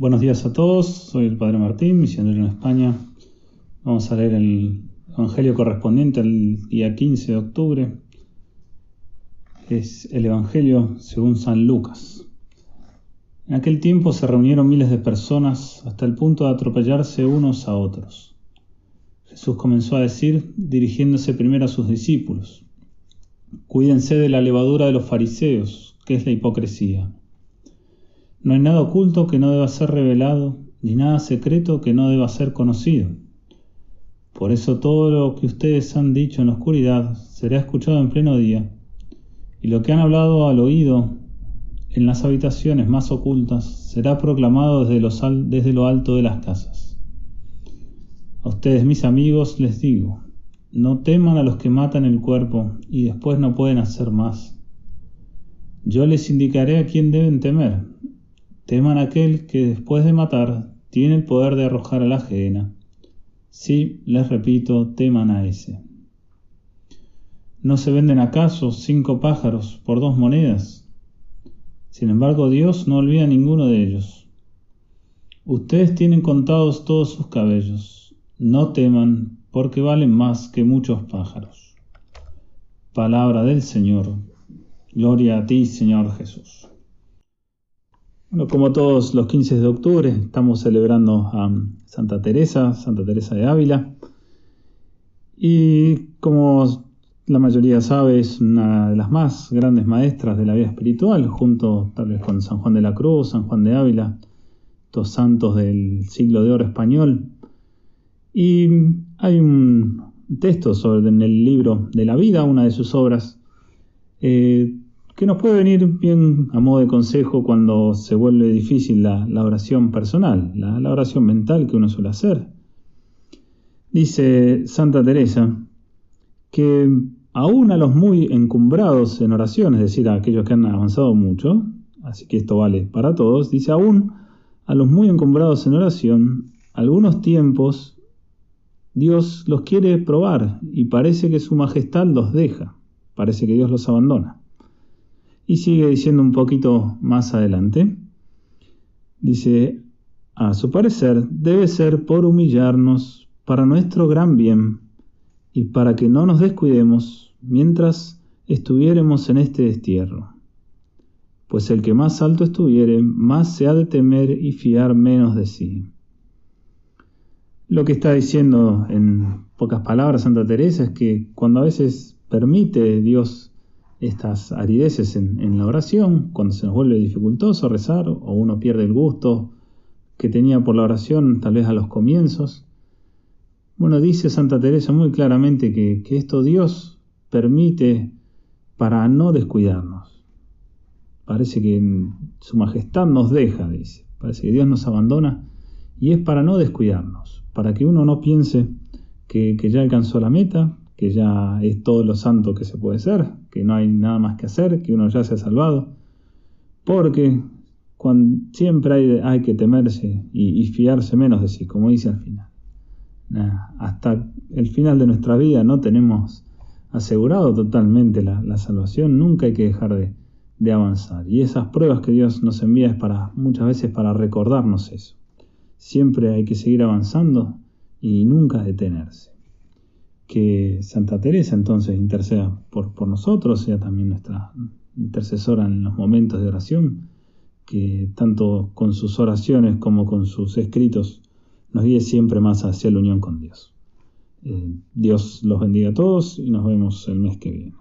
Buenos días a todos, soy el Padre Martín, misionero en España. Vamos a leer el Evangelio correspondiente al día 15 de octubre. Es el Evangelio según San Lucas. En aquel tiempo se reunieron miles de personas hasta el punto de atropellarse unos a otros. Jesús comenzó a decir, dirigiéndose primero a sus discípulos, Cuídense de la levadura de los fariseos, que es la hipocresía. No hay nada oculto que no deba ser revelado, ni nada secreto que no deba ser conocido. Por eso todo lo que ustedes han dicho en la oscuridad será escuchado en pleno día, y lo que han hablado al oído en las habitaciones más ocultas será proclamado desde, desde lo alto de las casas. A ustedes, mis amigos, les digo, no teman a los que matan el cuerpo y después no pueden hacer más. Yo les indicaré a quién deben temer Teman aquel que después de matar tiene el poder de arrojar a la ajena. Sí, les repito, teman a ese. ¿No se venden acaso cinco pájaros por dos monedas? Sin embargo, Dios no olvida ninguno de ellos. Ustedes tienen contados todos sus cabellos. No teman, porque valen más que muchos pájaros. Palabra del Señor. Gloria a ti, Señor Jesús. Bueno, como todos los 15 de octubre, estamos celebrando a Santa Teresa, Santa Teresa de Ávila. Y como la mayoría sabe, es una de las más grandes maestras de la vida espiritual, junto tal vez con San Juan de la Cruz, San Juan de Ávila, dos santos del siglo de oro español. Y hay un texto sobre, en el libro de la vida, una de sus obras, eh, que nos puede venir bien a modo de consejo cuando se vuelve difícil la, oración personal, la, la, oración mental que uno suele hacer. Dice Santa Teresa que aún a los muy encumbrados en oración, es decir, a aquellos que han avanzado mucho, así que esto vale para todos, dice aún a los muy encumbrados en oración, algunos tiempos Dios los quiere probar y parece que su majestad los deja, parece que Dios los abandona. Y sigue diciendo un poquito más adelante, dice, a su parecer debe ser por humillarnos para nuestro gran bien y para que no nos descuidemos mientras estuviéremos en este destierro. Pues el que más alto estuviere, más se ha de temer y fiar menos de sí. Lo que está diciendo en pocas palabras Santa Teresa es que cuando a veces permite Dios estas arideces en, la oración, cuando se nos vuelve dificultoso rezar o uno pierde el gusto que tenía por la oración tal vez a los comienzos. Bueno, dice Santa Teresa muy claramente que, que esto Dios permite para no descuidarnos. Parece que su majestad nos deja, dice. Parece que Dios nos abandona y es para no descuidarnos, para que uno no piense que, que ya alcanzó la meta, que ya es todo lo santo que se puede ser, que no hay nada más que hacer, que uno ya se ha salvado, porque siempre hay, hay, que temerse y, fiarse menos de sí, como dice al final. hasta el final de nuestra vida no tenemos asegurado totalmente la, salvación, nunca hay que dejar de, de avanzar. Y esas pruebas que Dios nos envía es para muchas veces para recordarnos eso. Siempre hay que seguir avanzando y nunca detenerse que Santa Teresa entonces interceda por, por nosotros, sea también nuestra intercesora en los momentos de oración, que tanto con sus oraciones como con sus escritos nos guíe siempre más hacia la unión con Dios. Eh, Dios los bendiga a todos y nos vemos el mes que viene.